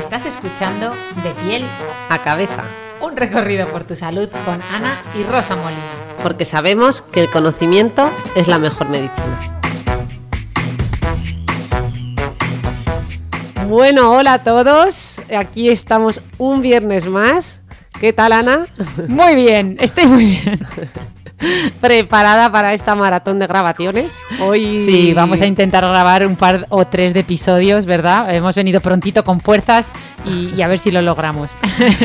estás escuchando De piel a cabeza. Un recorrido por tu salud con Ana y Rosa Molina. Porque sabemos que el conocimiento es la mejor medicina. Bueno, hola a todos. Aquí estamos un viernes más. ¿Qué tal, Ana? Muy bien, estoy muy bien. Preparada para esta maratón de grabaciones. Hoy Sí, vamos a intentar grabar un par o tres de episodios, ¿verdad? Hemos venido prontito con fuerzas y, y a ver si lo logramos.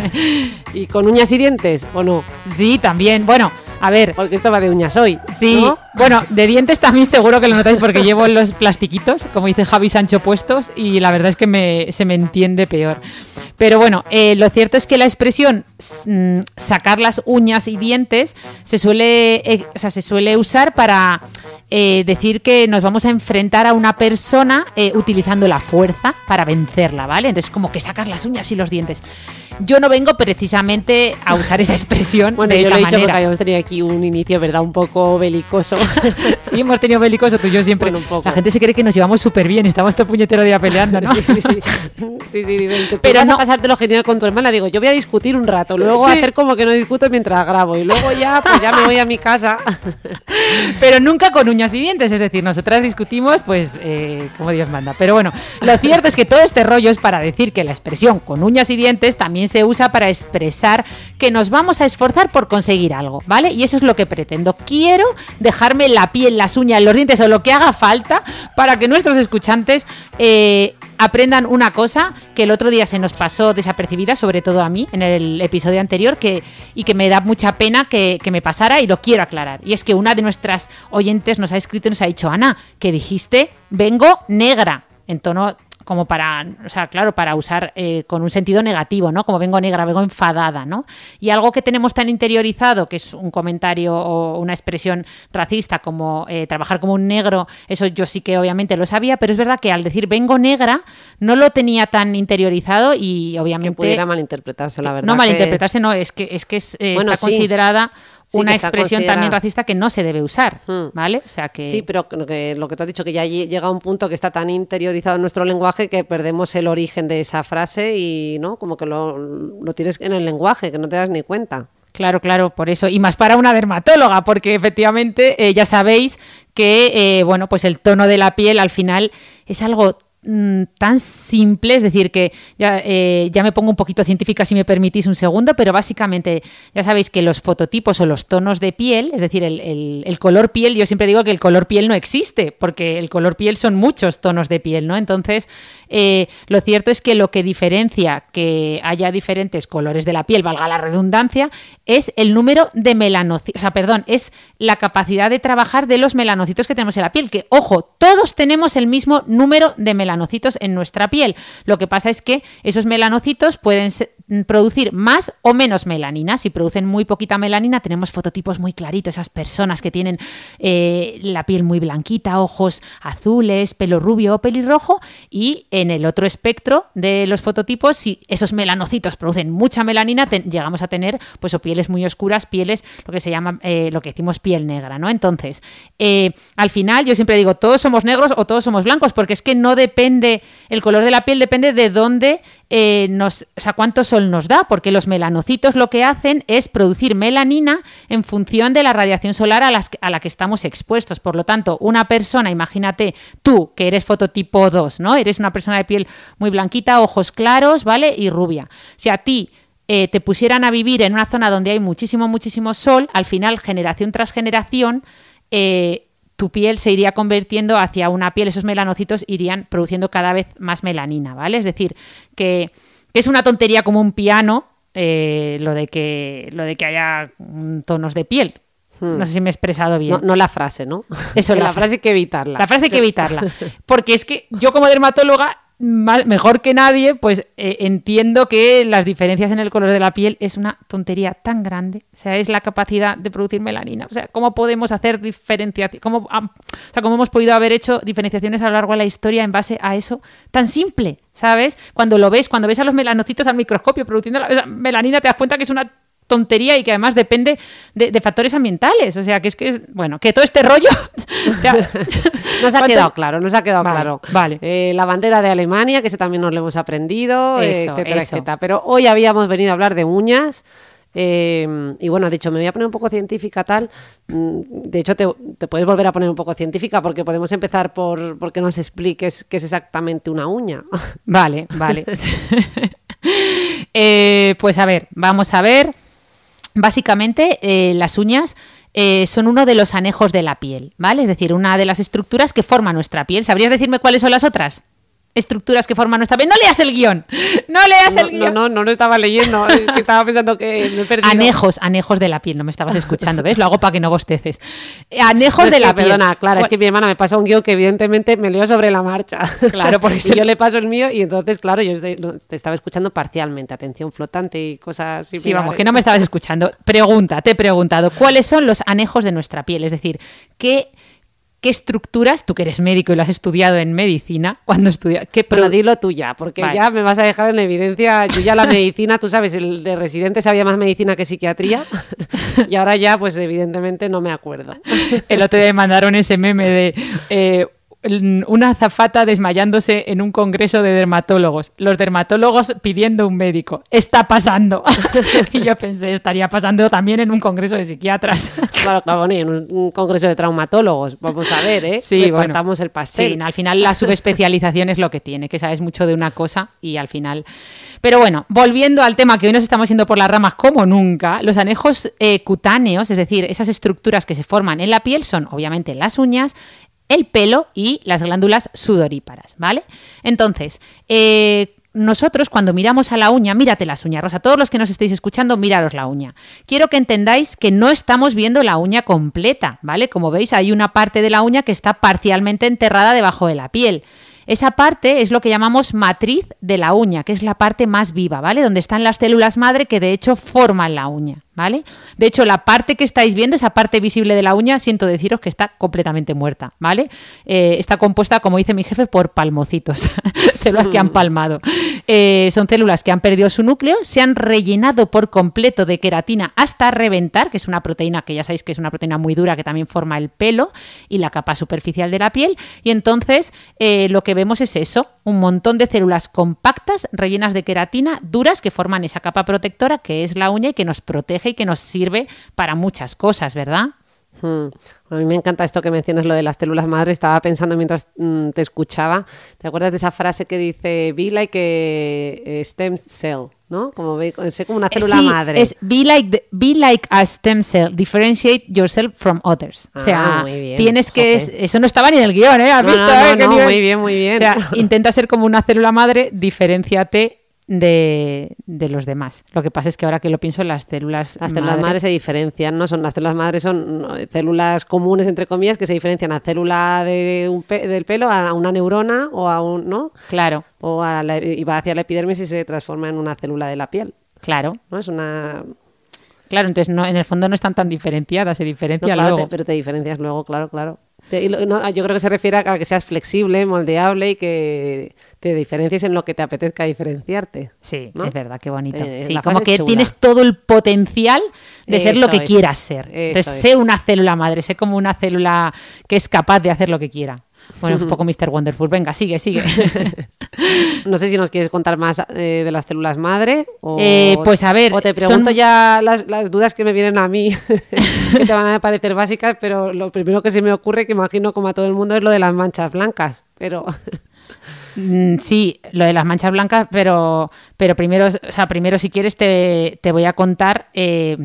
¿Y con uñas y dientes o no? sí, también. Bueno, a ver, Porque esto va de uñas hoy. Sí, ¿no? bueno, de dientes también seguro que lo notáis porque llevo los plastiquitos, como dice Javi Sancho, puestos y la verdad es que me- se me entiende peor. Pero bueno, eh, lo cierto es que la expresión mm, sacar las uñas y dientes se suele, eh, o sea, se suele usar para eh, decir que nos vamos a enfrentar a una persona eh, utilizando la fuerza para vencerla, ¿vale? Entonces como que sacas las uñas y los dientes. Yo no vengo precisamente a usar esa expresión Bueno, de yo esa lo he dicho porque habíamos tenido aquí un inicio, ¿verdad? Un poco belicoso. Sí, hemos tenido belicoso tú y yo siempre. Bueno, un poco. La gente se cree que nos llevamos súper bien, estamos todo puñetero día peleando, ¿no? Sí, sí, sí. sí, sí, dicen, "Tú Pero vas no- a pasártelo genial con tu hermana. Digo, yo voy a discutir un rato, luego Sí. hacer como que no discuto mientras grabo. Y luego ya, pues ya me voy a mi casa. Pero nunca con uñas y dientes, es decir, nosotras discutimos, pues, eh, como Dios manda. Pero bueno, lo cierto es que todo este rollo es para decir que la expresión con uñas y dientes también se usa para expresar que nos vamos a esforzar por conseguir algo, ¿vale? Y eso es lo que pretendo. Quiero dejarme la piel, las uñas, los dientes o lo que haga falta para que nuestros escuchantes eh, aprendan una cosa que el otro día se nos pasó desapercibida, sobre todo a mí, en el episodio anterior, que, y que me da mucha pena que, que me pasara y lo quiero aclarar. Y es que una de nuestras oyentes nos ha escrito y nos ha dicho, Ana, que dijiste, vengo negra, en tono como para, o sea, claro, para usar eh, con un sentido negativo, ¿no? Como vengo negra, vengo enfadada, ¿no? Y algo que tenemos tan interiorizado, que es un comentario o una expresión racista como eh, trabajar como un negro, eso yo sí que obviamente lo sabía, pero es verdad que al decir vengo negra no lo tenía tan interiorizado y Que obviamente pudiera malinterpretarse, la verdad. no que- malinterpretarse, no, es que es que es, eh, Bueno, está sí. considerada Sí, una expresión también racista que no se debe usar, Hmm. ¿vale? O sea que Sí, pero lo que, lo que tú has dicho, que ya lle- llega un punto que está tan interiorizado en nuestro lenguaje que perdemos el origen de esa frase y, ¿no? Como que lo, lo tienes en el lenguaje, que no te das ni cuenta. Claro, claro, por eso. Y más para una dermatóloga, porque efectivamente eh, ya sabéis que, eh, bueno, pues el tono de la piel al final es algo mm, tan simple, es decir, que ya, eh, ya me pongo un poquito científica si me permitís un segundo, pero básicamente ya sabéis que los fototipos o los tonos de piel, es decir, el, el- color piel, yo siempre digo que el color piel no existe, porque el color piel son muchos tonos de piel, ¿no? Entonces, eh, lo cierto es que lo que diferencia que haya diferentes colores de la piel, valga la redundancia, es el número de melanocitos, o sea, perdón, es la capacidad de trabajar de los melanocitos que tenemos en la piel, que, ojo, todos tenemos el mismo número de melanocitos en nuestra piel. Lo que pasa es que esos melanocitos pueden se- producir más o menos melanina. Si producen muy poquita melanina, tenemos fototipos muy claritos, esas personas que tienen eh, la piel muy blanquita, ojos azules, pelo rubio o pelirrojo, y en el otro espectro de los fototipos, si esos melanocitos producen mucha melanina, llegamos a tener pues o pieles muy oscuras, pieles, lo que se llama, eh, lo que decimos piel negra, ¿no? Entonces, eh, al final yo siempre digo, todos somos negros o todos somos blancos, porque es que no depende, el color de la piel depende de dónde eh, nos, o sea, cuánto sol nos da, porque los melanocitos lo que hacen es producir melanina en función de la radiación solar a, la que estamos expuestos. Por lo tanto, una persona, imagínate tú, que eres fototipo 2, ¿no? Eres una persona de piel muy blanquita, ojos claros, ¿vale? Y rubia. Si a ti eh, te pusieran a vivir en una zona donde hay muchísimo, muchísimo sol, al final, generación tras generación, eh, tu piel se iría convirtiendo hacia una piel, esos melanocitos irían produciendo cada vez más melanina, ¿vale? Es decir, que es una tontería como un piano eh, lo, de que, lo de que haya tonos de piel. No sé si me he expresado bien. No, no la frase, ¿no? Eso, la la fra- frase hay que evitarla. La frase hay que evitarla. Porque es que yo como dermatóloga, ma- mejor que nadie, pues eh, entiendo que las diferencias en el color de la piel es una tontería tan grande. O sea, es la capacidad de producir melanina. O sea, ¿cómo podemos hacer diferenciación? ¿Cómo, o sea, ¿cómo hemos podido haber hecho diferenciaciones a lo largo de la historia en base a eso tan simple? ¿Sabes? Cuando lo ves, cuando ves a los melanocitos al microscopio produciendo la melanina, te das cuenta que es una tontería y que además depende de, de factores ambientales. O sea, que es que, es- bueno, que todo este rollo... Nos ha ¿cuánto- quedado claro, nos ha quedado Vale, claro. vale. Eh, la bandera de Alemania, que ese también nos lo hemos aprendido, eh, Eso, etcétera, eso. etcétera. Pero hoy habíamos venido a hablar de uñas. eh, y bueno, he dicho, me voy a poner un poco científica tal. Mm, De hecho, te, te puedes volver a poner un poco científica porque podemos empezar por, por que nos expliques qué es exactamente una uña. Vale, vale. Eh, pues a ver, vamos a ver. Básicamente, eh, las uñas eh, son uno de los anejos de la piel, ¿vale? Es decir, una de las estructuras que forma nuestra piel. ¿Sabrías decirme cuáles son las otras? Estructuras que forman nuestra piel. No leas el guion. No leas No, el no, guion. no, no lo estaba leyendo. es que estaba pensando que me he perdido. Anejos, anejos de la piel, no me estabas escuchando, ¿ves? Lo hago para que no bosteces. Anejos No, de que, la piel. Perdona, Clara, es que mi hermana me pasa un guion que evidentemente me leo sobre la marcha. Claro, por eso- y yo le paso el mío y entonces, claro, yo no, te estaba escuchando parcialmente, atención flotante y cosas Sí, similares. vamos, que no me estabas escuchando. Pregunta, te he preguntado, ¿cuáles son los anejos de nuestra piel? Es decir, ¿qué, qué estructuras, tú que eres médico y lo has estudiado en medicina, cuando estudias, qué dilo tú ya, porque Vale. ya me vas a dejar en evidencia. Yo ya la medicina, tú sabes, el de residente sabía más medicina que psiquiatría. y ahora ya, pues evidentemente no me acuerdo. El otro día me mandaron ese meme de eh, una azafata desmayándose en un congreso de dermatólogos. Los dermatólogos pidiendo un médico. Está pasando. y yo pensé, estaría pasando también en un congreso de psiquiatras. Claro, claro, bueno, en un, congreso de traumatólogos. Vamos a ver, ¿eh? Sí, bueno. Repartamos el pastel. Sí, al final la subespecialización es lo que tiene, que sabes mucho de una cosa y al final. Pero bueno, volviendo al tema que hoy nos estamos yendo por las ramas como nunca, los anejos eh, cutáneos, es decir, esas estructuras que se forman en la piel son obviamente las uñas, el pelo y las glándulas sudoríparas, ¿vale? Entonces, eh, nosotros cuando miramos a la uña, mírate las uñas, Rosa, todos los que nos estéis escuchando, miraros la uña. Quiero que entendáis que no estamos viendo la uña completa, ¿vale? Como veis, hay una parte de la uña que está parcialmente enterrada debajo de la piel. Esa parte es lo que llamamos matriz de la uña, que es la parte más viva, ¿vale? Donde están las células madre que de hecho forman la uña, ¿vale? De hecho, la parte que estáis viendo, esa parte visible de la uña, siento deciros que está completamente muerta, ¿vale? Eh, está compuesta, como dice mi jefe, por palmocitos, células que han palmado. Eh, son células que han perdido su núcleo, se han rellenado por completo de queratina hasta reventar, que es una proteína que ya sabéis que es una proteína muy dura que también forma el pelo y la capa superficial de la piel. Y entonces eh, lo que vemos es eso, un montón de células compactas rellenas de queratina duras que forman esa capa protectora que es la uña y que nos protege y que nos sirve para muchas cosas, ¿verdad? Hmm. A mí me encanta esto que mencionas, lo de las células madre. Estaba pensando mientras mm, te escuchaba. ¿Te acuerdas de esa frase que dice, be like a, stem cell? ¿No? Como sé como una célula Eh, Sí, madre. Es be like, the- be like a stem cell, differentiate yourself from others. o sea, Ah, tienes que. Eso no estaba ni en el guion, ¿eh? ¿Has No, visto? no, eh? no, no, nivel. muy bien, muy bien. O sea, intenta ser como una célula madre, diferenciate de, de los demás. Lo que pasa es que ahora que lo pienso, las células. Las células madre- madres se diferencian, ¿no? Son, las células madres son no, células comunes, entre comillas, que se diferencian a célula de un pe- del pelo, a una neurona o a un, ¿no? Claro, O a la, y va hacia la epidermis y se transforma en una célula de la piel, claro. ¿no? Es una... Claro, entonces no, en el fondo no están tan diferenciadas, se no, diferencian claro, luego. te- pero te diferencias luego, claro, claro. Yo creo que se refiere a que seas flexible, moldeable y que te diferencies en lo que te apetezca diferenciarte. Sí, ¿no? es verdad, qué bonito. Eh, sí, como que chula. tienes todo el potencial de ser lo que es, quieras ser. Entonces, es. sé una célula madre, sé como una célula que es capaz de hacer lo que quiera. Bueno, es un poco Mr. Wonderful. Venga, sigue, sigue. No sé si nos quieres contar más eh, de las células madre. O, Eh, pues, a ver, O te pregunto son- ya las, las dudas que me vienen a mí, que te van a parecer básicas, pero lo primero que se me ocurre, que imagino como a todo el mundo, es lo de las manchas blancas. Pero Mm, sí, lo de las manchas blancas, pero, pero primero, o sea, primero si quieres te, te voy a contar, eh,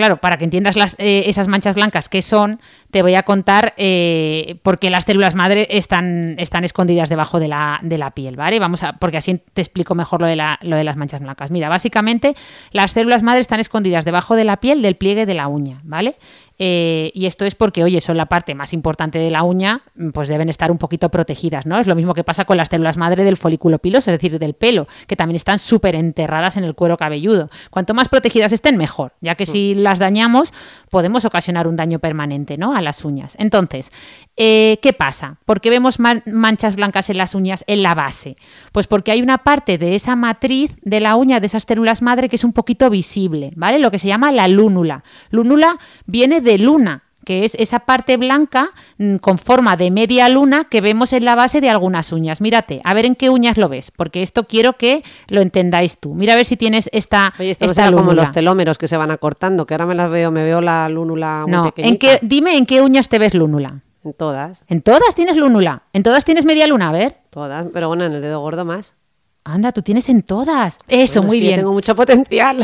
claro, para que entiendas las, eh, esas manchas blancas qué son, te voy a contar eh, por qué las células madre están, están escondidas debajo de la, de la piel, ¿vale? Vamos a, porque así te explico mejor lo de, la- lo de las manchas blancas. Mira, básicamente las células madre están escondidas debajo de la piel del pliegue de la uña, ¿vale? Eh, y esto es porque, oye, son la parte más importante de la uña, pues deben estar un poquito protegidas, ¿no? Es lo mismo que pasa con las células madre del folículo piloso, es decir, del pelo, que también están súper enterradas en el cuero cabelludo. Cuanto más protegidas estén, mejor, ya que si las dañamos, podemos ocasionar un daño permanente, ¿no? A las uñas. Entonces, eh, ¿qué pasa? ¿Por qué vemos manchas blancas en las uñas en la base? Pues porque hay una parte de esa matriz de la uña, de esas células madre, que es un poquito visible, ¿vale? Lo que se llama la lúnula. Lúnula viene de luna, que es esa parte blanca mm, con forma de media luna que vemos en la base de algunas uñas. Mírate, a ver en qué uñas lo ves, porque esto quiero que lo entendáis tú. Mira a ver si tienes esta, Oye, esto esta como los telómeros que se van acortando, que ahora me las veo, me veo la lúnula muy no, ¿en qué, dime en qué uñas te ves lúnula. En todas. ¿En todas tienes lúnula? ¿En todas tienes media luna? A ver. Todas, pero bueno, en el dedo gordo más. Anda, tú tienes en todas. Eso, muy bien. Yo tengo mucho potencial.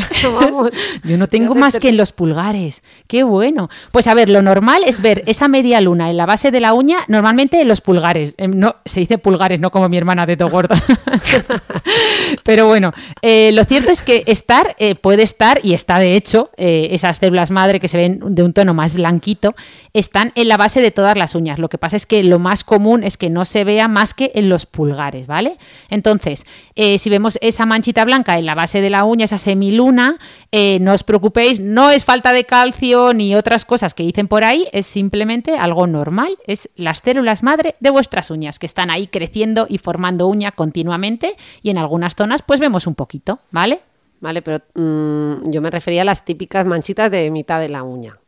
yo no tengo más que en los pulgares. Qué bueno. Pues a ver, lo normal es ver esa media luna en la base de la uña, normalmente en los pulgares. Em, no, se dice pulgares, no como mi hermana de gordo. Pero bueno, eh, lo cierto es que estar, eh, puede estar, y está de hecho, eh, esas células madre que se ven de un tono más blanquito, están en la base de todas las uñas. Lo que pasa es que lo más común es que no se vea más que en los pulgares, ¿vale? Entonces, eh, si vemos esa manchita blanca en la base de la uña, esa semiluna, eh, no os preocupéis, no es falta de calcio ni otras cosas que dicen por ahí, es simplemente algo normal, es las células madre de vuestras uñas que están ahí creciendo y formando uña continuamente y en algunas zonas pues vemos un poquito, ¿vale? Vale, pero mm, yo me refería a las típicas manchitas de mitad de la uña.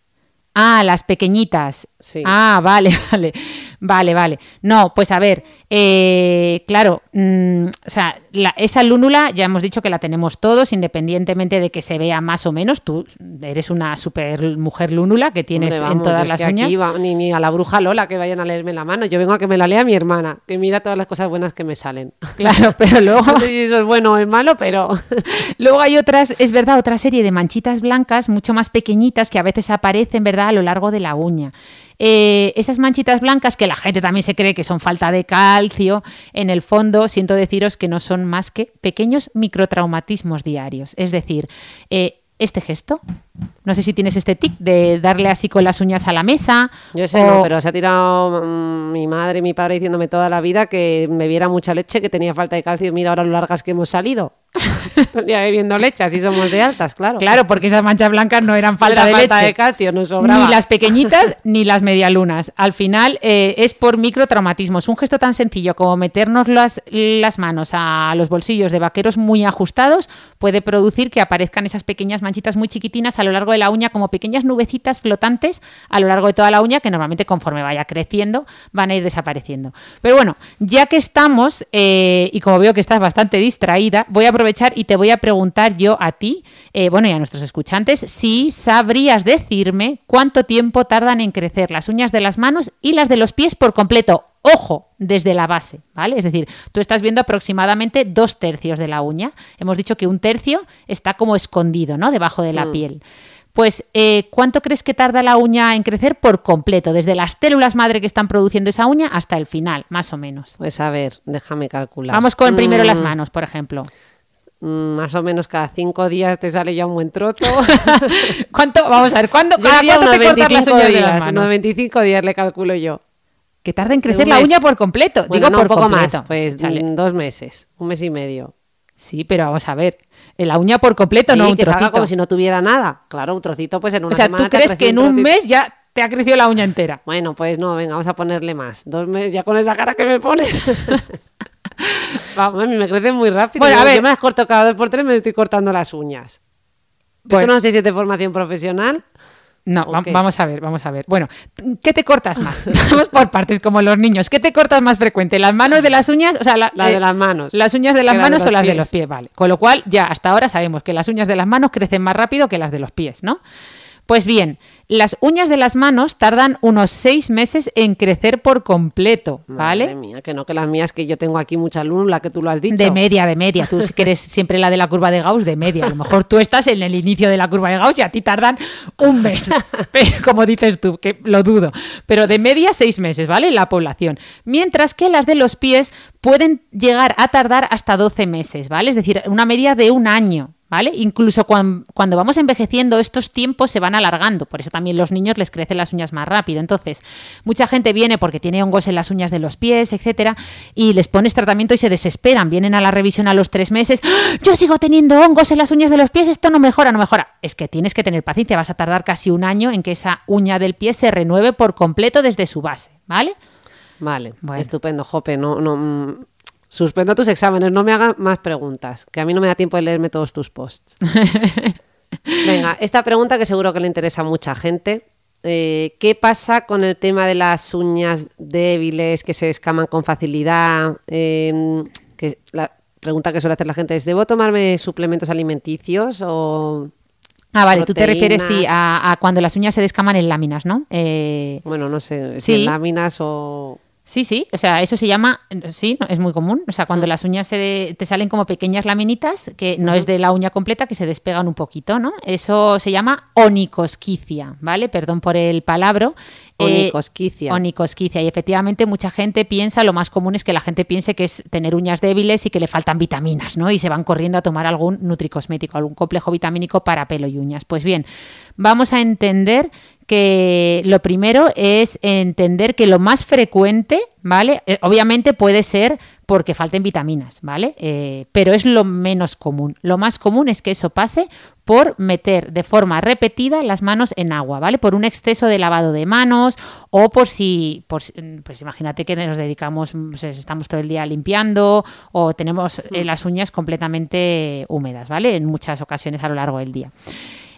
Ah, las pequeñitas. Sí. Ah, vale, vale. Vale, vale. No, pues a ver, eh, claro, mm, o sea, esa lúnula ya hemos dicho que la tenemos todos, independientemente de que se vea más o menos. Tú eres una super mujer lúnula que tienes en todas las uñas. ni, ni, a la bruja Lola que vayan a leerme la mano. Yo vengo a que me la lea mi hermana, que mira todas las cosas buenas que me salen. Claro, pero luego. no sé si eso es bueno o es malo, pero. luego hay otras, es verdad, otra serie de manchitas blancas mucho más pequeñitas que a veces aparecen, ¿verdad?, a lo largo de la uña. Eh, esas manchitas blancas que la gente también se cree que son falta de calcio, en el fondo siento deciros que no son más que pequeños microtraumatismos diarios. Es decir, eh, este gesto. No sé si tienes este tic de darle así con las uñas a la mesa. Yo sé, no, pero se ha tirado mm, mi madre y mi padre diciéndome toda la vida que me viera mucha leche, que tenía falta de calcio. Mira ahora lo largas que hemos salido. ya bebiendo leche, así somos de altas, claro. Claro, porque esas manchas blancas no eran falta, de, falta de calcio, no sobraba. Ni las pequeñitas ni las medialunas. Al final eh, es por microtraumatismos. Un gesto tan sencillo como meternos las, las manos a los bolsillos de vaqueros muy ajustados puede producir que aparezcan esas pequeñas manchitas muy chiquitinas a lo largo de la uña como pequeñas nubecitas flotantes a lo largo de toda la uña que normalmente conforme vaya creciendo van a ir desapareciendo. Pero bueno, ya que estamos eh, y como veo que estás bastante distraída, voy a aprovechar y te voy a preguntar yo a ti, eh, bueno, y a nuestros escuchantes, si sabrías decirme cuánto tiempo tardan en crecer las uñas de las manos y las de los pies por completo. Ojo, desde la base, ¿vale? Es decir, tú estás viendo aproximadamente dos tercios de la uña. Hemos dicho que un tercio está como escondido, ¿no? Debajo de la mm. piel. Pues, eh, ¿cuánto crees que tarda la uña en crecer por completo? Desde las células madre que están produciendo esa uña hasta el final, más o menos. Pues a ver, déjame calcular. Vamos con primero las mm. manos, por ejemplo. Mm, más o menos cada cinco días te sale ya un buen trozo. ¿Cuánto? Vamos a ver, ¿cuándo, cada cuánto te cortas las uñas días, de las manos? Unos 25 días le calculo yo. Que tarda en crecer la uña por completo. Digo por un poco más, pues dos meses, un mes y medio. Sí, pero vamos a ver, la uña por completo, no un que trocito. como si no tuviera nada. Claro, un trocito pues en una O sea, ¿tú crees que en un mes ya te ha crecido la uña entera? Bueno, pues no, venga, vamos a ponerle más. Dos meses, ya con esa cara que me pones. Vamos, a mí me crecen muy rápido. Bueno, a ver, yo me las corto cada dos por tres, me estoy cortando las uñas. Pues, no sé si es de formación profesional. No, vamos a ver, vamos a ver. Bueno, ¿qué te cortas más? Vamos por partes, como los niños. ¿Qué te cortas más frecuente? ¿Las manos de las uñas? O sea, la, de las manos. ¿Las uñas de las manos o las de los pies? Vale. Con lo cual, ya hasta ahora sabemos que las uñas de las manos crecen más rápido que las de los pies, ¿no? Pues bien, las uñas de las manos tardan unos seis meses en crecer por completo, ¿vale? Madre mía, que no, que las mías que yo tengo aquí mucha luna, que tú lo has dicho. De media, de media. Tú que eres siempre la de la curva de Gauss, de media. A lo mejor tú estás en el inicio de la curva de Gauss y a ti tardan un mes, como dices tú, que lo dudo. Pero de media seis meses, ¿vale? La población. Mientras que las de los pies pueden llegar a tardar hasta 12 meses, ¿vale? Es decir, una media de un año. ¿Vale? Incluso cuan- cuando vamos envejeciendo, estos tiempos se van alargando, por eso también los niños les crecen las uñas más rápido. Entonces, mucha gente viene porque tiene hongos en las uñas de los pies, etcétera, y les pones tratamiento y se desesperan. Vienen a la revisión a los tres meses, ¡Ah! yo sigo teniendo hongos en las uñas de los pies, esto no mejora, no mejora. Es que tienes que tener paciencia, vas a tardar casi un año en que esa uña del pie se renueve por completo desde su base, ¿vale? Vale, Bueno. estupendo, Jope. No, no, mm, suspendo tus exámenes, no me hagan más preguntas, que a mí no me da tiempo de leerme todos tus posts. Venga, esta pregunta que seguro que le interesa a mucha gente. Eh, ¿Qué pasa con el tema de las uñas débiles que se escaman con facilidad? Eh, que la pregunta que suele hacer la gente es, ¿debo tomarme suplementos alimenticios o...? Ah, vale, tú te refieres sí, a cuando las uñas se descaman en láminas, ¿no? Eh, Bueno, no sé, si Sí. en láminas o... Sí, sí, o sea, eso se llama, sí, no, es muy común, o sea, cuando las uñas se de- te salen como pequeñas laminitas, que no es de la uña completa, que se despegan un poquito, ¿no? Eso se llama onicosquicia, ¿vale? Perdón por el palabro. Eh, Onicosquicia. onicosquicia. Y efectivamente mucha gente piensa, lo más común es que la gente piense que es tener uñas débiles y que le faltan vitaminas, ¿no? Y se van corriendo a tomar algún nutricosmético, algún complejo vitamínico para pelo y uñas. Pues bien, vamos a entender que lo primero es entender que lo más frecuente, ¿vale? Eh, obviamente puede ser porque falten vitaminas, ¿vale? Eh, pero es lo menos común. Lo más común es que eso pase por meter de forma repetida las manos en agua, ¿vale? Por un exceso de lavado de manos o por si, por si- pues imagínate que nos dedicamos, pues, estamos todo el día limpiando o tenemos eh, las uñas completamente húmedas, ¿vale? En muchas ocasiones a lo largo del día.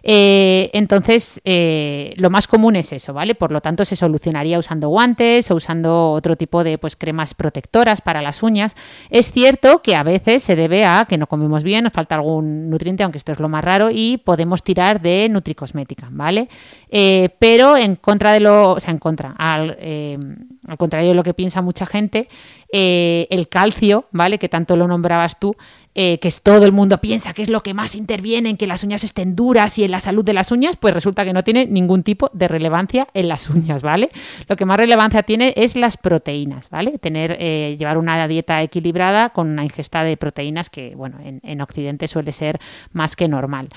Eh, entonces, eh, lo más común es eso, ¿vale? Por lo tanto, se solucionaría usando guantes o usando otro tipo de pues, cremas protectoras para las uñas. Es cierto que a veces se debe a que no comemos bien, nos falta algún nutriente, aunque esto es lo más raro, y podemos tirar de nutricosmética, ¿vale? Eh, pero en contra de lo, o sea, en contra, al, eh, contrario de lo que piensa mucha gente, eh, el calcio, ¿vale? Que tanto lo nombrabas tú, que es todo el mundo piensa que es lo que más interviene en que las uñas estén duras y en la salud de las uñas, pues resulta que no tiene ningún tipo de relevancia en las uñas, ¿vale? Lo que más relevancia tiene es las proteínas, ¿vale? Tener, llevar una dieta equilibrada con una ingesta de proteínas que, bueno, en, en Occidente suele ser más que normal.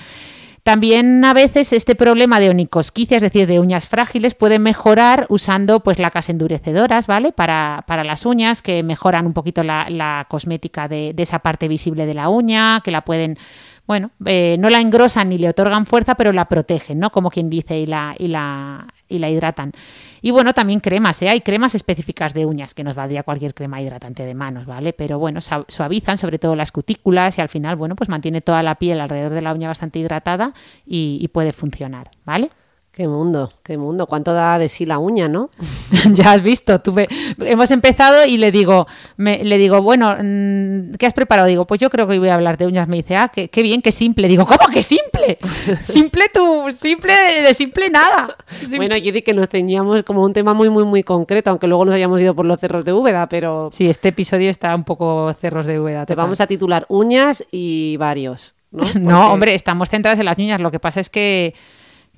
También a veces este problema de onicosquicia, es decir, de uñas frágiles, puede mejorar usando pues lacas endurecedoras, ¿vale? Para, para las uñas, que mejoran un poquito la, cosmética de, de esa parte visible de la uña, que la pueden, bueno, eh, no la engrosan ni le otorgan fuerza, pero la protegen, ¿no? Como quien dice, y la, y la, y la hidratan. Y bueno, también cremas, ¿eh? Hay cremas específicas de uñas, que nos valdría cualquier crema hidratante de manos, ¿vale? Pero bueno, suavizan sobre todo las cutículas y al final, bueno, pues mantiene toda la piel alrededor de la uña bastante hidratada y, y puede funcionar, ¿vale? Qué mundo, qué mundo. ¿Cuánto da de sí la uña, no? ya has visto, tuve, hemos empezado y le digo, me, le digo, bueno, mm, ¿qué has preparado? Digo, pues yo creo que hoy voy a hablar de uñas. Me dice, ah, qué, qué bien, qué simple. Digo, ¿cómo que simple? simple tú, simple de simple nada. Sim- Bueno, di que nos ceñíamos como un tema muy, muy, muy concreto, aunque luego nos hayamos ido por los cerros de Úbeda, pero Sí, este episodio está un poco cerros de Úbeda. te vamos a titular uñas y varios, ¿no? Hombre, estamos centrados en las uñas. Lo que pasa es que,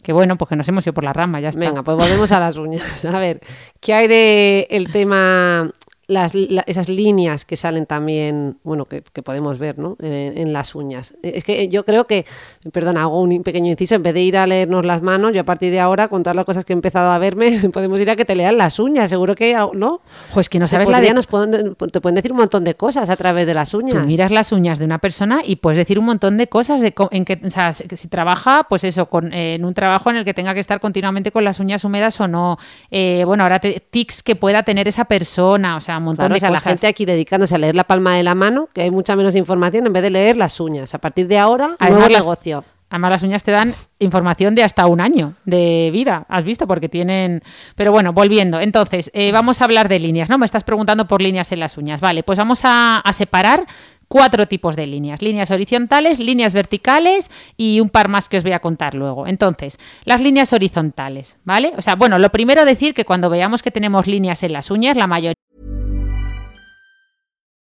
que bueno, pues que nos hemos ido por la rama, ya está. Venga, pues volvemos a las uñas. A ver, ¿qué hay de el tema, las, la- esas líneas que salen también, bueno, que, que podemos ver, ¿no? En, en las uñas. Es que yo creo que, perdón, hago un pequeño inciso, en vez de ir a leernos las manos, yo a partir de ahora, con todas las cosas que he empezado a verme, podemos ir a que te lean las uñas, seguro que, ¿no? Jo, es que no sabes la de... nos pueden- te pueden decir un montón de cosas a través de las uñas. Tú miras las uñas de una persona y puedes decir un montón de cosas de en que, o sea, si trabaja, pues eso, con, eh, en un trabajo en el que tenga que estar continuamente con las uñas húmedas o no. Eh, bueno, ahora te- tics que pueda tener esa persona, o sea, un montón Claro, de o sea, la gente aquí dedicándose a leer la palma de la mano, que hay mucha menos información, en vez de leer las uñas. A partir de ahora, Además, nuevo negocio. Además, las uñas te dan información de hasta un año de vida, has visto, porque tienen... Pero bueno, volviendo. Entonces, eh, vamos a hablar de líneas, ¿no? Me estás preguntando por líneas en las uñas. Vale, pues vamos a, a separar cuatro tipos de líneas. Líneas horizontales, líneas verticales y un par más que os voy a contar luego. Entonces, las líneas horizontales, ¿vale? O sea, bueno, lo primero decir que cuando veamos que tenemos líneas en las uñas, la mayoría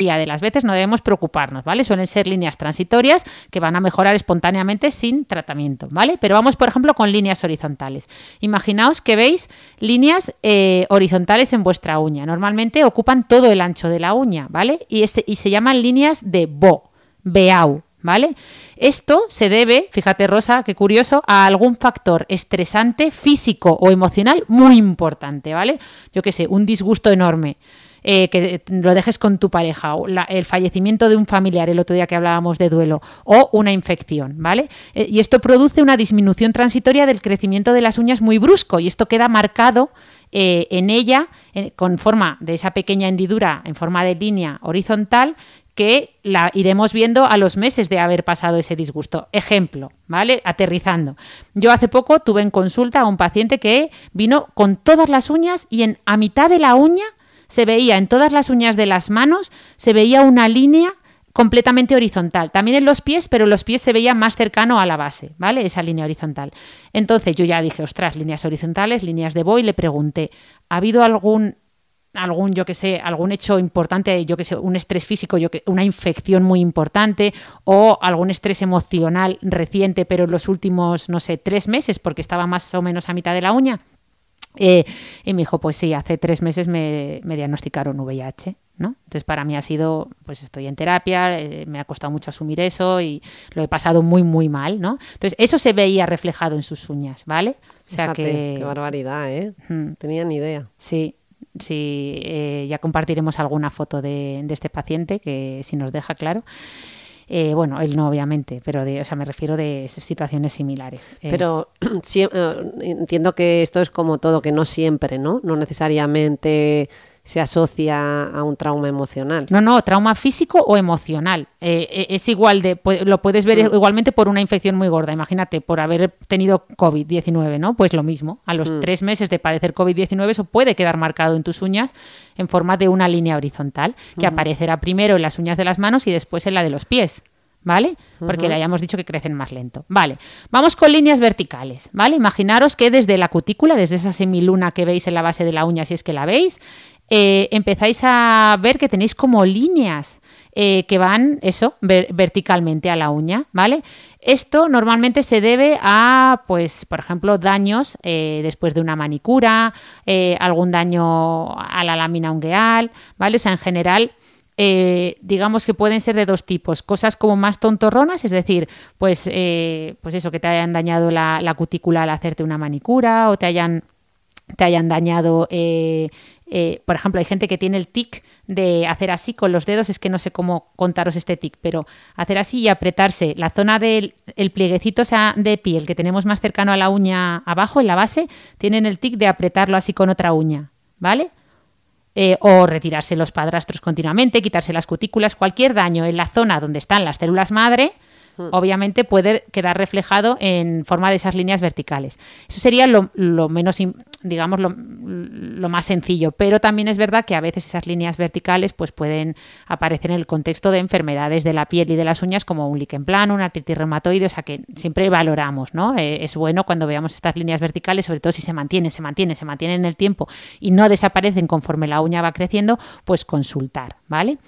De las veces no debemos preocuparnos, ¿vale? Suelen ser líneas transitorias que van a mejorar espontáneamente sin tratamiento, ¿vale? Pero vamos, por ejemplo, con líneas horizontales. Imaginaos que veis líneas eh, horizontales en vuestra uña. Normalmente ocupan todo el ancho de la uña, ¿vale? Y, este, y se llaman líneas de Bo, Beau, ¿vale? Esto se debe, fíjate Rosa, qué curioso, a algún factor estresante físico o emocional muy importante, ¿vale? Yo qué sé, un disgusto enorme. Eh, que lo dejes con tu pareja, o el fallecimiento de un familiar, el otro día que hablábamos de duelo, o una infección, ¿vale? Eh, y esto produce una disminución transitoria del crecimiento de las uñas muy brusco y esto queda marcado eh, en ella eh, con forma de esa pequeña hendidura en forma de línea horizontal que la iremos viendo a los meses de haber pasado ese disgusto. Ejemplo, ¿vale? Aterrizando. Yo hace poco tuve en consulta a un paciente que vino con todas las uñas y en a mitad de la uña se veía en todas las uñas de las manos se veía una línea completamente horizontal. También en los pies, pero los pies se veía más cercano a la base, ¿vale? Esa línea horizontal. Entonces yo ya dije, ostras, líneas horizontales, líneas de Boy, le pregunté, ¿ha habido algún algún, yo que sé, algún hecho importante, yo que sé, un estrés físico, yo que, una infección muy importante o algún estrés emocional reciente, pero en los últimos, no sé, tres meses, porque estaba más o menos a mitad de la uña. Eh, y me dijo, pues sí, hace tres meses me, me diagnosticaron VIH, ¿no? Entonces para mí ha sido, pues estoy en terapia, eh, me ha costado mucho asumir eso y lo he pasado muy, muy mal, ¿no? Entonces eso se veía reflejado en sus uñas, ¿vale? O sea Fíjate, que... Qué barbaridad, ¿eh? Mm. Tenía ni idea. Sí, sí, eh, ya compartiremos alguna foto de, de este paciente, que si nos deja claro. Eh, bueno, él no, obviamente, pero de, o sea, me refiero de situaciones similares. Eh, Pero sí, eh, entiendo que esto es como todo, que no siempre, ¿no? No necesariamente se asocia a un trauma emocional. No, no, trauma físico o emocional. Eh, eh, es igual de, lo puedes ver Mm. igualmente por una infección muy gorda. Imagínate, por haber tenido COVID-19, ¿no? Pues lo mismo. A Mm. los tres meses de padecer COVID-19, eso puede quedar marcado en tus uñas en forma de una línea horizontal, que aparecerá primero en las uñas de las manos y después en la de los pies. ¿Vale? Porque le hayamos dicho que crecen más lento. Vale, vamos con líneas verticales. ¿Vale? Imaginaros que desde la cutícula, desde esa semiluna que veis en la base de la uña, si es que la veis, eh, empezáis a ver que tenéis como líneas eh, que van, eso, ver- verticalmente a la uña, ¿vale? Esto normalmente se debe a, pues, por ejemplo, daños eh, después de una manicura, algún daño a la lámina ungueal, ¿vale? O sea, en general, eh, digamos que pueden ser de dos tipos, cosas como más tontorronas, es decir, pues, eh, pues eso, que te hayan dañado la, la cutícula al hacerte una manicura o te hayan te hayan dañado, eh, eh, por ejemplo, hay gente que tiene el tic de hacer así con los dedos, es que no sé cómo contaros este tic, pero hacer así y apretarse la zona del el plieguecito de piel que tenemos más cercano a la uña abajo, en la base, tienen el tic de apretarlo así con otra uña, ¿vale? Eh, o retirarse los padrastros continuamente, quitarse las cutículas, cualquier daño en la zona donde están las células madre, obviamente puede quedar reflejado en forma de esas líneas verticales. Eso sería lo, menos, digamos, lo, más sencillo, pero también es verdad que a veces esas líneas verticales pues pueden aparecer en el contexto de enfermedades de la piel y de las uñas como un lichen plano, una artritis reumatoide, o sea que siempre valoramos, ¿no? Eh, es bueno cuando veamos estas líneas verticales, sobre todo si se mantienen, se mantienen, se mantienen en el tiempo y no desaparecen conforme la uña va creciendo, pues consultar, ¿vale?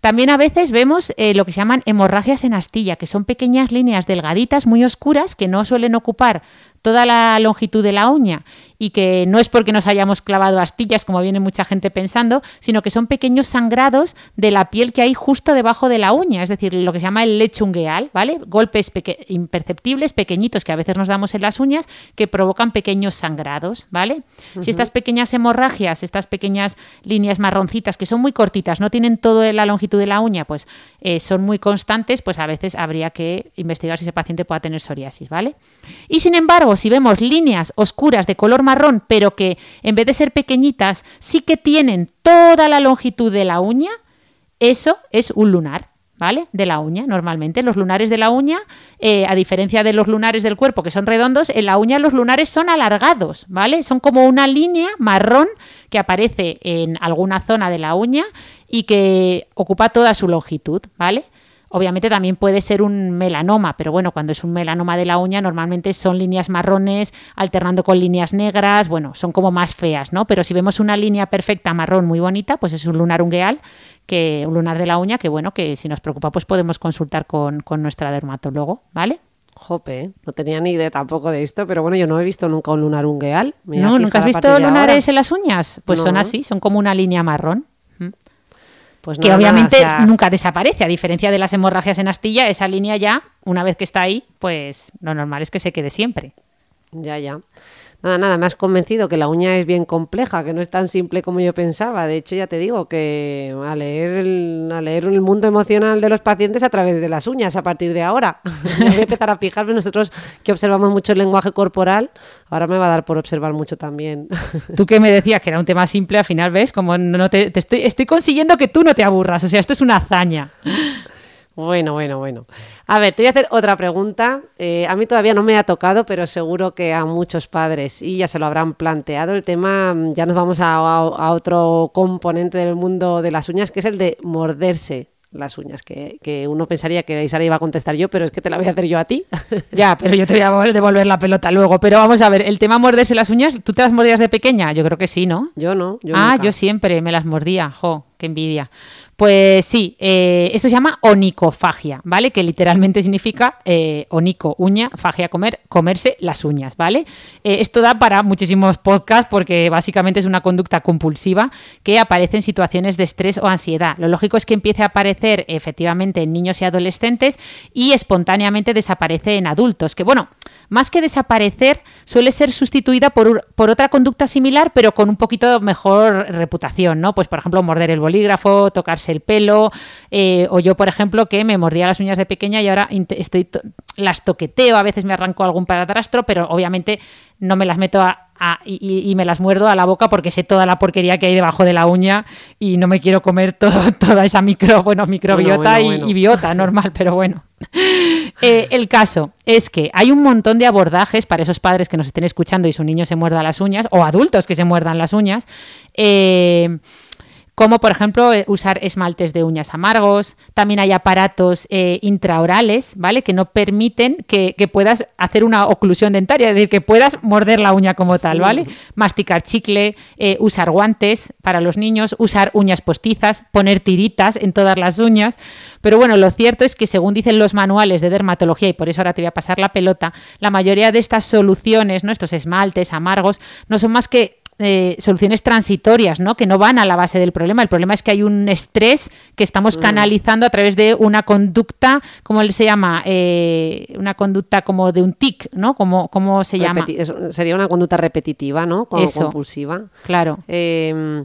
También a veces vemos eh, lo que se llaman hemorragias en astilla, que son pequeñas líneas delgaditas muy oscuras que no suelen ocupar toda la longitud de la uña y que no es porque nos hayamos clavado astillas, como viene mucha gente pensando, sino que son pequeños sangrados de la piel que hay justo debajo de la uña, es decir, lo que se llama el lecho ungueal, ¿vale? Golpes imperceptibles, pequeñitos que a veces nos damos en las uñas que provocan pequeños sangrados, ¿vale? Si estas pequeñas hemorragias, estas pequeñas líneas marroncitas que son muy cortitas, no tienen toda la longitud de la uña, pues eh, son muy constantes, pues a veces habría que investigar si ese paciente pueda tener psoriasis, ¿vale? Y sin embargo, si vemos líneas oscuras de color marrón, pero que en vez de ser pequeñitas, sí que tienen toda la longitud de la uña, eso es un lunar. ¿vale? De la uña, normalmente. Los lunares de la uña, eh, a diferencia de los lunares del cuerpo, que son redondos, en la uña los lunares son alargados, ¿vale? Son como una línea marrón que aparece en alguna zona de la uña y que ocupa toda su longitud, ¿vale? Obviamente también puede ser un melanoma, pero bueno, cuando es un melanoma de la uña normalmente son líneas marrones alternando con líneas negras, bueno, son como más feas, ¿no? Pero si vemos una línea perfecta marrón muy bonita, pues es un lunar ungueal, que un lunar de la uña, que bueno, que si nos preocupa pues podemos consultar con, nuestra dermatólogo, ¿vale? Jope, no tenía ni idea tampoco de esto, pero bueno, yo no he visto nunca un lunar ungueal. no, ¿nunca has visto lunares en las uñas? Pues son así, son como una línea marrón. Pues que obviamente nunca desaparece, a diferencia de las hemorragias en astilla, esa línea ya, una vez que está ahí, pues lo normal es que se quede siempre. Ya, ya. Nada, nada, me has convencido que la uña es bien compleja, que no es tan simple como yo pensaba. De hecho, ya te digo que a leer el, a leer el mundo emocional de los pacientes a través de las uñas a partir de ahora. Voy a empezar a fijarme nosotros que observamos mucho el lenguaje corporal, ahora me va a dar por observar mucho también. Tú que me decías que era un tema simple, al final ves como no te, estoy, estoy consiguiendo que tú no te aburras. O sea, esto es una hazaña. Bueno, bueno, bueno. A ver, te voy a hacer otra pregunta. Eh, a mí todavía no me ha tocado, pero seguro que a muchos padres y ya se lo habrán planteado. El tema, mm, ya nos vamos a, otro componente del mundo de las uñas, que es el de morderse las uñas, que, uno pensaría que Isara iba a contestar yo, pero es que te la voy a hacer yo a ti. Ya, pero yo te voy a devolver la pelota luego. Pero vamos a ver, el tema morderse las uñas, ¿tú te las mordías de pequeña? Yo creo que sí, ¿no? Yo no. ah, yo siempre me las mordía. Jo, qué envidia. Pues sí, eh, esto se llama onicofagia, ¿vale? Que literalmente significa eh, onico, uña, fagia, comer, comerse las uñas, ¿vale? Eh, esto da para muchísimos podcasts porque básicamente es una conducta compulsiva que aparece en situaciones de estrés o ansiedad. Lo lógico es que empiece a aparecer efectivamente en niños y adolescentes y espontáneamente desaparece en adultos, que bueno, más que desaparecer, suele ser sustituida por, por otra conducta similar, pero con un poquito mejor reputación, ¿no? Pues por ejemplo, morder el bolígrafo, tocarse el pelo, eh, o yo, por ejemplo, que me mordía las uñas de pequeña y ahora estoy las toqueteo, a veces me arranco algún paradrastro, pero obviamente no me las meto a, y, me las muerdo a la boca porque sé toda la porquería que hay debajo de la uña y no me quiero comer todo, toda esa micro, bueno, microbiota Y, biota normal, pero bueno. Eh, el caso es que hay un montón de abordajes para esos padres que nos estén escuchando y su niño se muerda las uñas, o adultos que se muerdan las uñas. Eh, como por ejemplo eh, usar esmaltes de uñas amargos. También hay aparatos eh, intraorales, ¿vale? Que no permiten que, puedas hacer una oclusión dentaria, es decir, que puedas morder la uña como tal, ¿vale? Masticar chicle, eh, usar guantes para los niños, usar uñas postizas, poner tiritas en todas las uñas. Pero bueno, lo cierto es que según dicen los manuales de dermatología, y por eso ahora te voy a pasar la pelota, la mayoría de estas soluciones, ¿no? estos esmaltes amargos, no son más que eh, soluciones transitorias, ¿no? Que no van a la base del problema. El problema es que hay un estrés que estamos mm. canalizando a través de una conducta, ¿cómo se llama? Eh, una conducta como de un tic, ¿no? Como, ¿Cómo se llama? sería una conducta repetitiva, ¿no? Como compulsiva. Claro. Eh,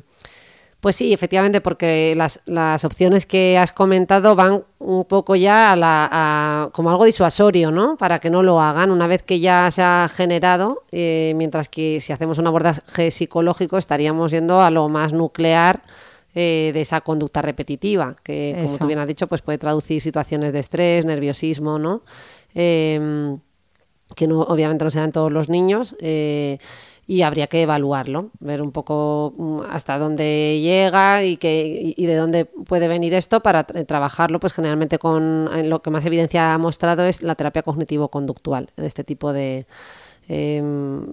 pues sí, efectivamente, porque las, las, opciones que has comentado van un poco ya a la, como algo disuasorio, ¿no? Para que no lo hagan una vez que ya se ha generado, eh, mientras que si hacemos un abordaje psicológico estaríamos yendo a lo más nuclear eh, de esa conducta repetitiva, que como tú bien has dicho, pues puede traducir situaciones de estrés, nerviosismo, ¿no? Em, que no, obviamente no se dan todos los niños. Eh, y habría que evaluarlo, ver un poco mm, hasta dónde llega y, que, y de dónde puede venir esto para trabajarlo, pues generalmente con lo que más evidencia ha mostrado es la terapia cognitivo-conductual en este tipo de, em,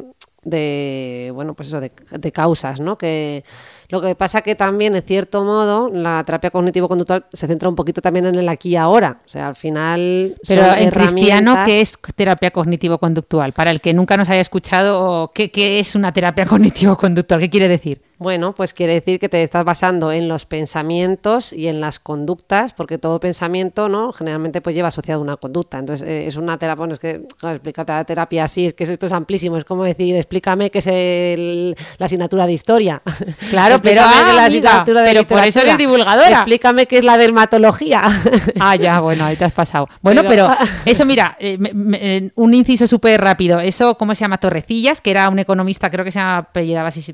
de, bueno, pues eso, de, de causas, ¿no? Que lo que pasa que también, en cierto modo, la terapia cognitivo-conductual se centra un poquito también en el aquí y ahora. O sea, al final. Pero en cristiano, ¿qué es terapia cognitivo-conductual? Para el que nunca nos haya escuchado, ¿qué, qué es una terapia cognitivo-conductual? ¿Qué quiere decir? Bueno, pues quiere decir que te estás basando en los pensamientos y en las conductas, porque todo pensamiento, ¿no? Generalmente pues lleva asociado una conducta. Entonces, eh, es una terapia, bueno, es que claro, explicarte la terapia así, es que esto es amplísimo, es como decir, explícame qué es el- la asignatura de historia. Claro, pero, ah, la amiga, asignatura de pero por eso eres divulgadora. Explícame qué es la dermatología. Ah, ya, bueno, ahí te has pasado. Bueno, pero, Pero- eso, mira, eh, me- me- eh, un inciso súper rápido. Eso, ¿cómo se llama? Torrecillas, que era un economista, creo que se llama,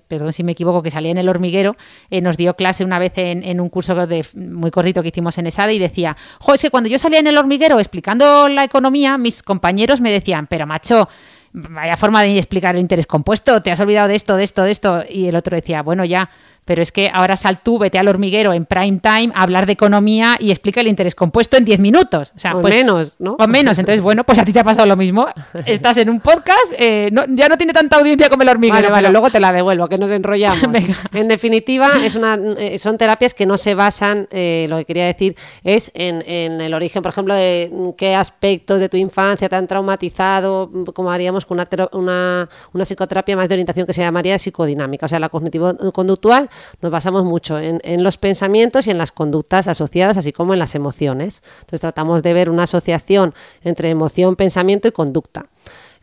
perdón si me equivoco, que salía en el hormiguero, eh, nos dio clase una vez en, un curso de, muy cortito que hicimos en ESADE y decía, jo, que cuando yo salía en el hormiguero explicando la economía, mis compañeros me decían, pero macho, vaya forma de explicar el interés compuesto, te has olvidado de esto, de esto, de esto. Y el otro decía, bueno, ya, pero es que ahora sal tú, vete al hormiguero en prime time a hablar de economía y explica el interés compuesto en 10 minutos. O, sea, O pues- menos, ¿no? O menos. Entonces, bueno, pues a ti te ha pasado lo mismo. Estás en un podcast, eh, no- ya no tiene tanta audiencia como el hormiguero. Vale, vale, pero- luego te la devuelvo, que nos enrollamos. Venga. En definitiva, es una, eh, son terapias que no se basan, eh, lo que quería decir es en, en el origen, por ejemplo, de mm, qué aspectos de tu infancia te han traumatizado, mm, como haríamos con una, una, una psicoterapia más de orientación que se llamaría psicodinámica. O sea, la cognitivo-conductual nos basamos mucho en, en los pensamientos y en las conductas asociadas, así como en las emociones. Entonces tratamos de ver una asociación entre emoción, pensamiento y conducta.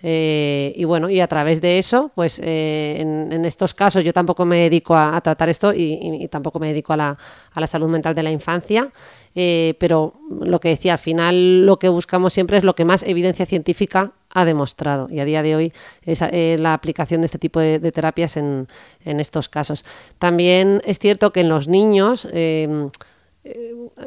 Eh, y bueno, y a través de eso, pues eh, en, estos casos yo tampoco me dedico a, tratar esto y, tampoco me dedico a la, a la salud mental de la infancia, eh, pero lo que decía, al final lo que buscamos siempre es lo que más evidencia científica ha demostrado y a día de hoy es la aplicación de este tipo de, terapias en, en estos casos. También es cierto que en los niños...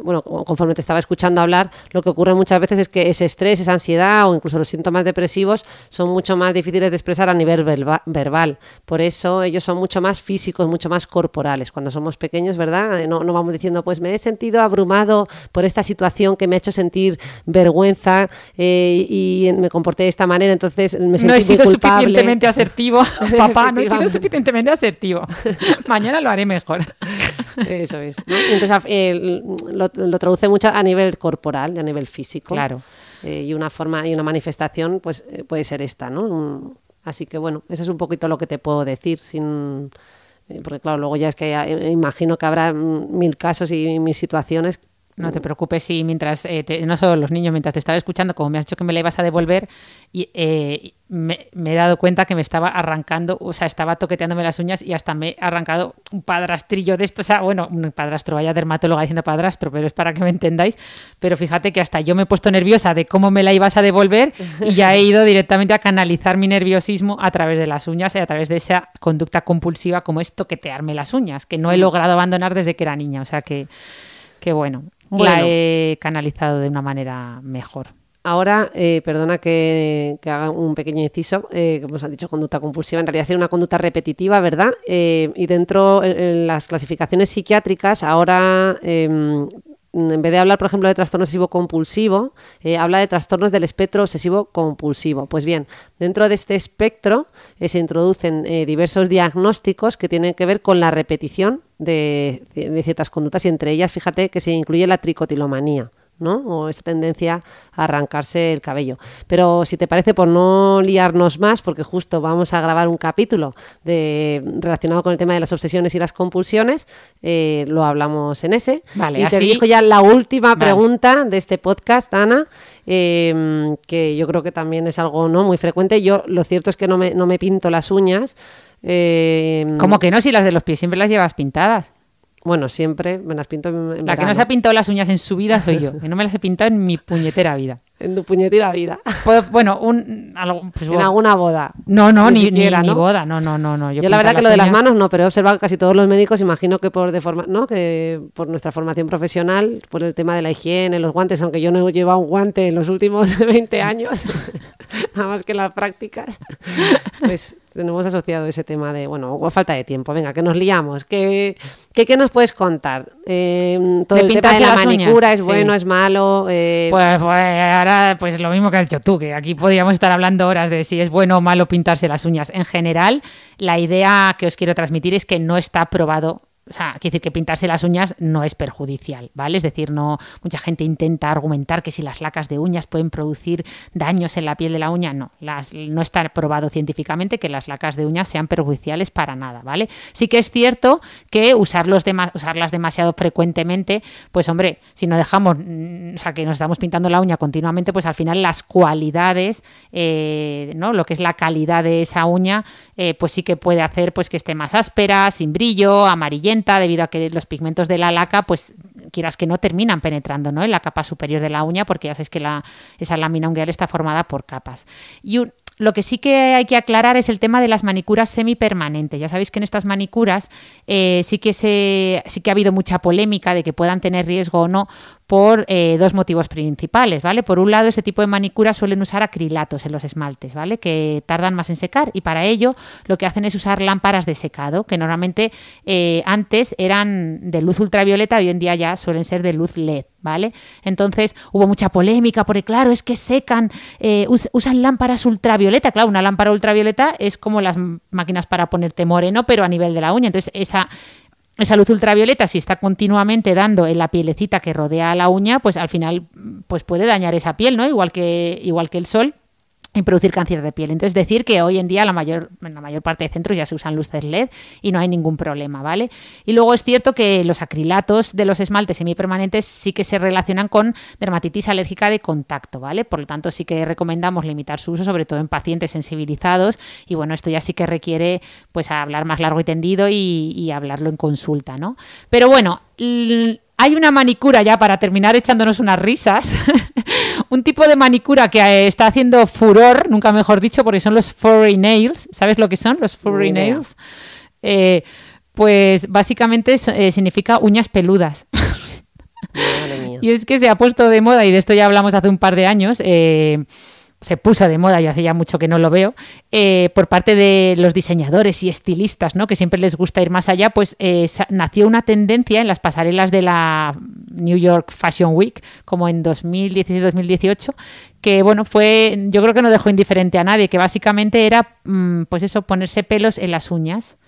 bueno, conforme te estaba escuchando hablar, lo que ocurre muchas veces es que ese estrés, esa ansiedad o incluso los síntomas depresivos son mucho más difíciles de expresar a nivel verba- verbal. Por eso ellos son mucho más físicos, mucho más corporales. Cuando somos pequeños, ¿verdad? Eh, No, no vamos diciendo, pues me he sentido abrumado por esta situación que me ha hecho sentir vergüenza eh, y me comporté de esta manera, entonces me sentí No he muy sido culpable. suficientemente asertivo, papá, no he sido suficientemente asertivo. Mañana lo haré mejor. Eso es. Entonces, eh, lo, lo traduce mucho a nivel corporal, a nivel físico. Claro. Eh, y una forma y una manifestación, pues eh, puede ser esta, ¿no? Un- así que bueno, eso es un poquito lo que te puedo decir, sin eh, porque claro, luego ya es que imagino que habrá mil casos y mil situaciones. No te preocupes, y mientras, eh, te- no solo los niños, mientras te estaba escuchando, como me has dicho que me la ibas a devolver, y, eh, me, me he dado cuenta que me estaba arrancando, o sea, estaba toqueteándome las uñas y hasta me he arrancado un padrastrillo de esto, o sea, bueno, un padrastro, vaya dermatóloga diciendo padrastro, pero es para que me entendáis, pero fíjate que hasta yo me he puesto nerviosa de cómo me la ibas a devolver y ya he ido directamente a canalizar mi nerviosismo a través de las uñas y a través de esa conducta compulsiva como es toquetearme las uñas, que no he logrado abandonar desde que era niña, o sea que... Que bueno, Bueno. la he canalizado de una manera mejor. Ahora, eh, perdona que, que haga un pequeño inciso, eh, como os han dicho, conducta compulsiva, en realidad sería una conducta repetitiva, ¿verdad? Eh, y dentro, en, en las clasificaciones psiquiátricas, ahora, eh, en vez de hablar, por ejemplo, de trastorno obsesivo-compulsivo, eh, habla de trastornos del espectro obsesivo-compulsivo. Pues bien, dentro de este espectro eh, se introducen eh, diversos diagnósticos que tienen que ver con la repetición de ciertas conductas y entre ellas, fíjate que se incluye la tricotilomanía. ¿No? O esta tendencia a arrancarse el cabello. Pero si te parece, por no liarnos más, porque justo vamos a grabar un capítulo de, relacionado con el tema de las obsesiones y las compulsiones, eh, lo hablamos en ese. Vale, y te dijo ya la última Vale. pregunta de este podcast, Ana, eh, que yo creo que también es algo no muy frecuente. Yo lo cierto es que no me, no me pinto las uñas. eh, ¿Cómo que no? Si las de los pies siempre las llevas pintadas. Bueno, siempre me las pinto en, en La que no se ha pintado las uñas en su vida soy yo, que no me las he pintado en mi puñetera vida. En tu puñetera vida. Puedo- bueno, un, algo, pues, en bueno. alguna boda. No, no, ni, siquiera, ni- ni ¿no? boda, no, no, no. no. Yo, Yo, la verdad que lo de las manos no, pero he observado que casi todos los médicos, imagino que por deforma, ¿no? que por nuestra formación profesional, por el tema de la higiene, los guantes, aunque yo no he llevado un guante en los últimos 20 años, nada más que en las prácticas, pues tenemos asociado ese tema de, bueno, o falta de tiempo, venga, que nos liamos. ¿Qué, qué, qué nos puedes contar? Eh, todo De el tema de pintarse la las uñas, manicura, ¿es sí. bueno, es malo? Eh, Pues, pues ahora, pues lo mismo que has dicho tú, que aquí podríamos estar hablando horas de si es bueno o malo pintarse las uñas. En general, la idea que os quiero transmitir es que no está probado. O sea, quiere decir que pintarse las uñas no es perjudicial, ¿vale? Es decir, no mucha gente intenta argumentar que si las lacas de uñas pueden producir daños en la piel de la uña, no, las, no está probado científicamente que las lacas de uñas sean perjudiciales para nada, ¿vale? Sí que es cierto que usarlos usarlas demasiado frecuentemente, pues hombre, si no dejamos, mm, o sea, que nos estamos pintando la uña continuamente, pues al final las cualidades, eh, ¿no? Lo que es la calidad de esa uña, eh, pues sí que puede hacer pues que esté más áspera, sin brillo, amarillenta, debido a que los pigmentos de la laca, pues quieras que no terminan penetrando ¿no? en la capa superior de la uña, porque ya sabéis que esa lámina ungueal está formada por capas. Y lo que sí que hay que aclarar es el tema de las manicuras semipermanentes. Ya sabéis que en estas manicuras eh, sí, que se, sí que ha habido mucha polémica de que puedan tener riesgo o no por eh, dos motivos principales, ¿vale? Por un lado, este tipo de manicuras suelen usar acrilatos en los esmaltes, ¿vale? Que tardan más en secar y para ello lo que hacen es usar lámparas de secado, que normalmente eh, antes eran de luz ultravioleta y hoy en día ya suelen ser de luz LED, ¿vale? Entonces hubo mucha polémica porque, claro, es que secan, eh, us- usan lámparas ultravioleta. Claro, una lámpara ultravioleta es como las máquinas para ponerte moreno, pero a nivel de la uña. Entonces, esa, esa luz ultravioleta, si está continuamente dando en la pielecita que rodea la uña, pues al final pues puede dañar esa piel, ¿no? Igual que, igual que el sol y producir cáncer de piel. Entonces, decir que hoy en día la mayor, en la mayor parte de centros ya se usan luces LED y no hay ningún problema, ¿vale? Y luego es cierto que los acrilatos de los esmaltes semipermanentes sí que se relacionan con dermatitis alérgica de contacto, ¿vale? Por lo tanto, sí que recomendamos limitar su uso, sobre todo en pacientes sensibilizados. Y bueno, esto ya sí que requiere pues hablar más largo y tendido y, y hablarlo en consulta, ¿no? Pero bueno, hay una manicura ya para terminar echándonos unas risas. un tipo de manicura que eh, está haciendo furor, nunca mejor dicho, porque son los furry nails. ¿Sabes lo que son los furry nails? Eh, pues básicamente eh, significa uñas peludas. madre mía. Y es que se ha puesto de moda, y de esto ya hablamos hace un par de años, eh, se puso de moda, yo hace ya mucho que no lo veo, eh, por parte de los diseñadores y estilistas, ¿no? que siempre les gusta ir más allá, pues eh, nació una tendencia en las pasarelas de la New York Fashion Week, como en 2016-2018, que bueno, fue, yo creo que no dejó indiferente a nadie, que básicamente era, mm, pues eso, ponerse pelos en las uñas.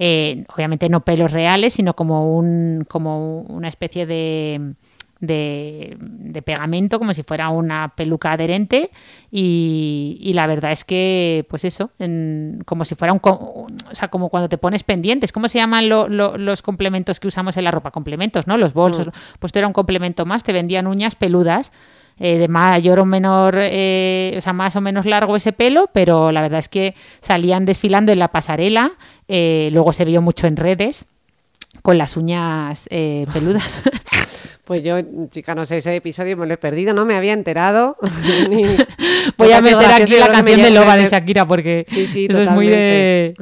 Eh, obviamente no pelos reales, sino como, un, como una especie de, de, de pegamento, como si fuera una peluca adherente. Y, y la verdad es que, pues eso, en- como si fuera un. O sea, como cuando te pones pendientes. ¿Cómo se llaman lo- lo- los complementos que usamos en la ropa? Complementos, ¿no? Los bolsos. Pues esto era un complemento más, te vendían uñas peludas. eh, de mayor o menor, eh, o sea, más o menos largo ese pelo, pero la verdad es que salían desfilando en la pasarela, eh, luego se vio mucho en redes con las uñas eh, peludas. Pues yo, chica, no sé, ese episodio me lo he perdido, no me había enterado. Ni- Voy a me meter aquí la canción de Loba de Shakira porque Sí, sí, eso es muy de...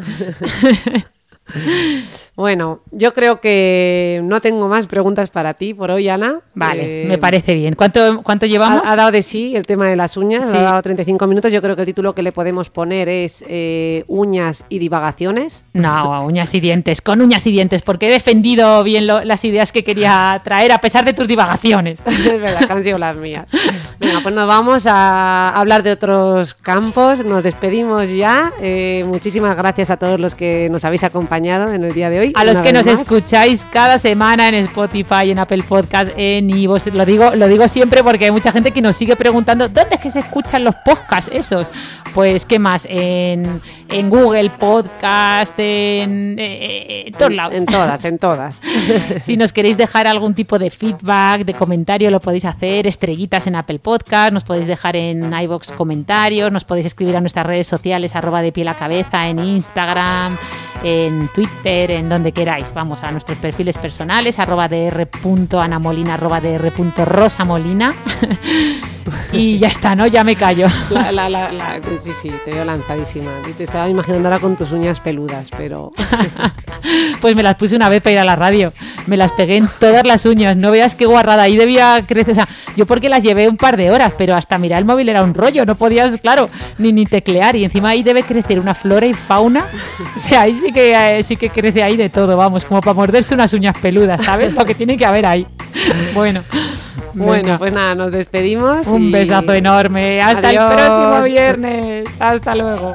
Bueno, yo creo que no tengo más preguntas para ti por hoy, Ana. Vale, Eh, me parece bien. ¿Cuánto, cuánto llevamos? Ha, ha dado de sí el tema de las uñas, Sí. ha dado 35 minutos. Yo creo que el título que le podemos poner es eh, Uñas y divagaciones. No, uñas y dientes, con uñas y dientes, porque he defendido bien lo- las ideas que quería traer a pesar de tus divagaciones. es verdad, que han sido las mías. Venga, pues nos vamos a hablar de otros campos. Nos despedimos ya. Eh, muchísimas gracias a todos los que nos habéis acompañado en el día de hoy. A los que nos más. escucháis cada semana en Spotify, en Apple Podcast, en iVoox, lo digo, lo digo siempre porque hay mucha gente que nos sigue preguntando ¿dónde es que se escuchan los podcasts esos? Pues, ¿qué más? En, en Google Podcast, en, eh, en todos lados. En todas, en todas. Si nos queréis dejar algún tipo de feedback, de comentario, lo podéis hacer. Estrellitas en Apple Podcast, nos podéis dejar en iBox comentarios, nos podéis escribir a nuestras redes sociales, arroba de piel a cabeza, en Instagram, en Twitter, en donde queráis. Vamos a nuestros perfiles personales, arroba dr.anamolina, arroba dr.rosamolina. y ya está, ¿no? Ya me callo. La, la, la, la- sí, sí, te veo lanzadísima. Te estaba imaginando ahora con tus uñas peludas, pero Pues me las puse una vez para ir a la radio. Me las pegué en todas las uñas. No veas qué guarrada. Ahí debía crecer. O sea, yo porque las llevé un par de horas, pero hasta mirar el móvil era un rollo. No podías, claro, ni, ni teclear. Y encima ahí debe crecer una flora y fauna. O sea, ahí sí que, eh, sí que crece ahí de todo, vamos, como para morderse unas uñas peludas, ¿sabes? Lo que tiene que haber ahí. Bueno, bueno, venga. pues nada, nos despedimos. Un y- besazo enorme. Hasta Adiós. el próximo viernes. Hasta luego.